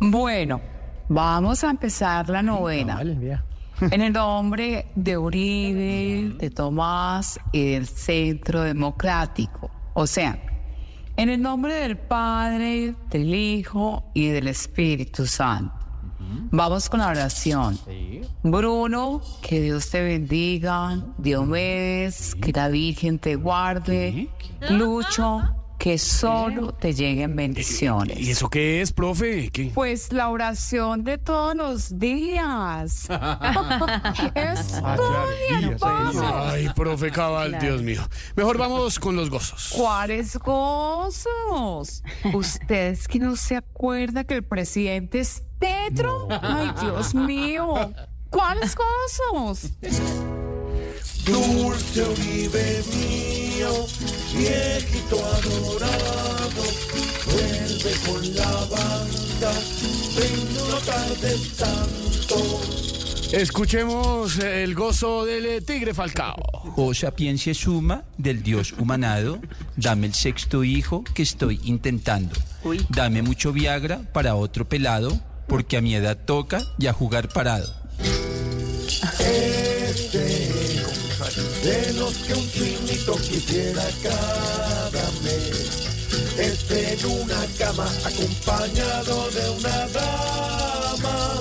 Bueno, vamos a empezar la novena. Vale. En el nombre de Uribe, de Tomás y del Centro Democrático. O sea, en el nombre del Padre, del Hijo y del Espíritu Santo. Vamos con la oración. Bruno, que Dios te bendiga. Diomedes, que la Virgen te guarde. Lucho, que solo te lleguen bendiciones. ¿Y eso qué es, profe? ¿Qué? Pues la oración de todos los días. Estudia, papá. Ay, profe cabal, Dios mío. Mejor vamos con los gozos. ¿Cuáles gozos? ¿Ustedes que no se acuerda que el presidente es Petro? Ay, Dios mío. ¿Cuáles gozos? Dulce Uribe mío, viejito adorado, vuelve con la banda, ven no tardes tanto. Escuchemos el gozo del eh, tigre Falcao. O sapiencia suma del Dios humanado, dame el sexto hijo que estoy intentando. Dame mucho Viagra para otro pelado, porque a mi edad toca ya jugar parado. De los que un chinito quisiera cada mes, esté en una cama acompañado de una dama,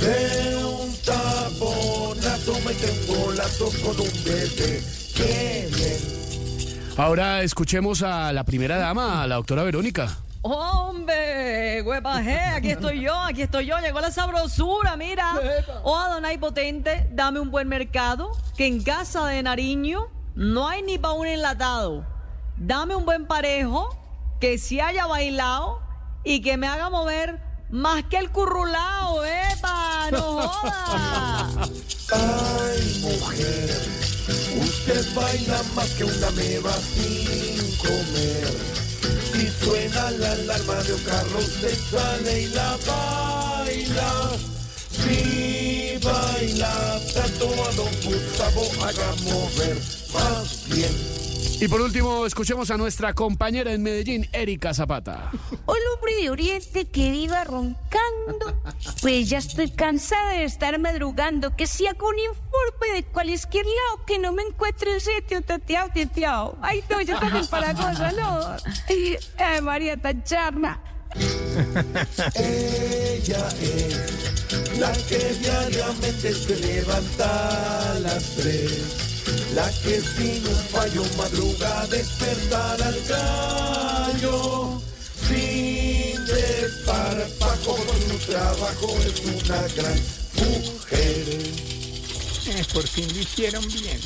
de un taponazo me tengo lazo con un bebé. Ahora escuchemos a la primera dama, a la doctora Verónica. Hombre, huepaje, aquí estoy yo, aquí estoy yo, llegó la sabrosura, mira. Oh, Adonai potente, dame un buen mercado, que en casa de Nariño no hay ni pa' un enlatado. Dame un buen parejo, que si haya bailado y que me haga mover más que el currulao, epa, no joda. Ay, mujer, usted baila más que una meba sin comer. Si suena la alarma de un carro, usted sale y la baila. Si baila tanto a don Gustavo, haga mover más bien. Y por último, escuchemos a nuestra compañera en Medellín, Erika Zapata. Hola, hombre de Oriente que viva roncando. Pues ya estoy cansada de estar madrugando. Que si hago un informe de cualquier lado que no me encuentre en sitio, teteado, teteado. Ay, no, yo también para cosas, no. Ay, ay, María tan charna. Ella es la que diariamente se levanta a las tres. La que sin un fallo madruga a despertar al gallo. Sin desparpajo con su trabajo es una gran mujer. Eh, por fin lo hicieron bien.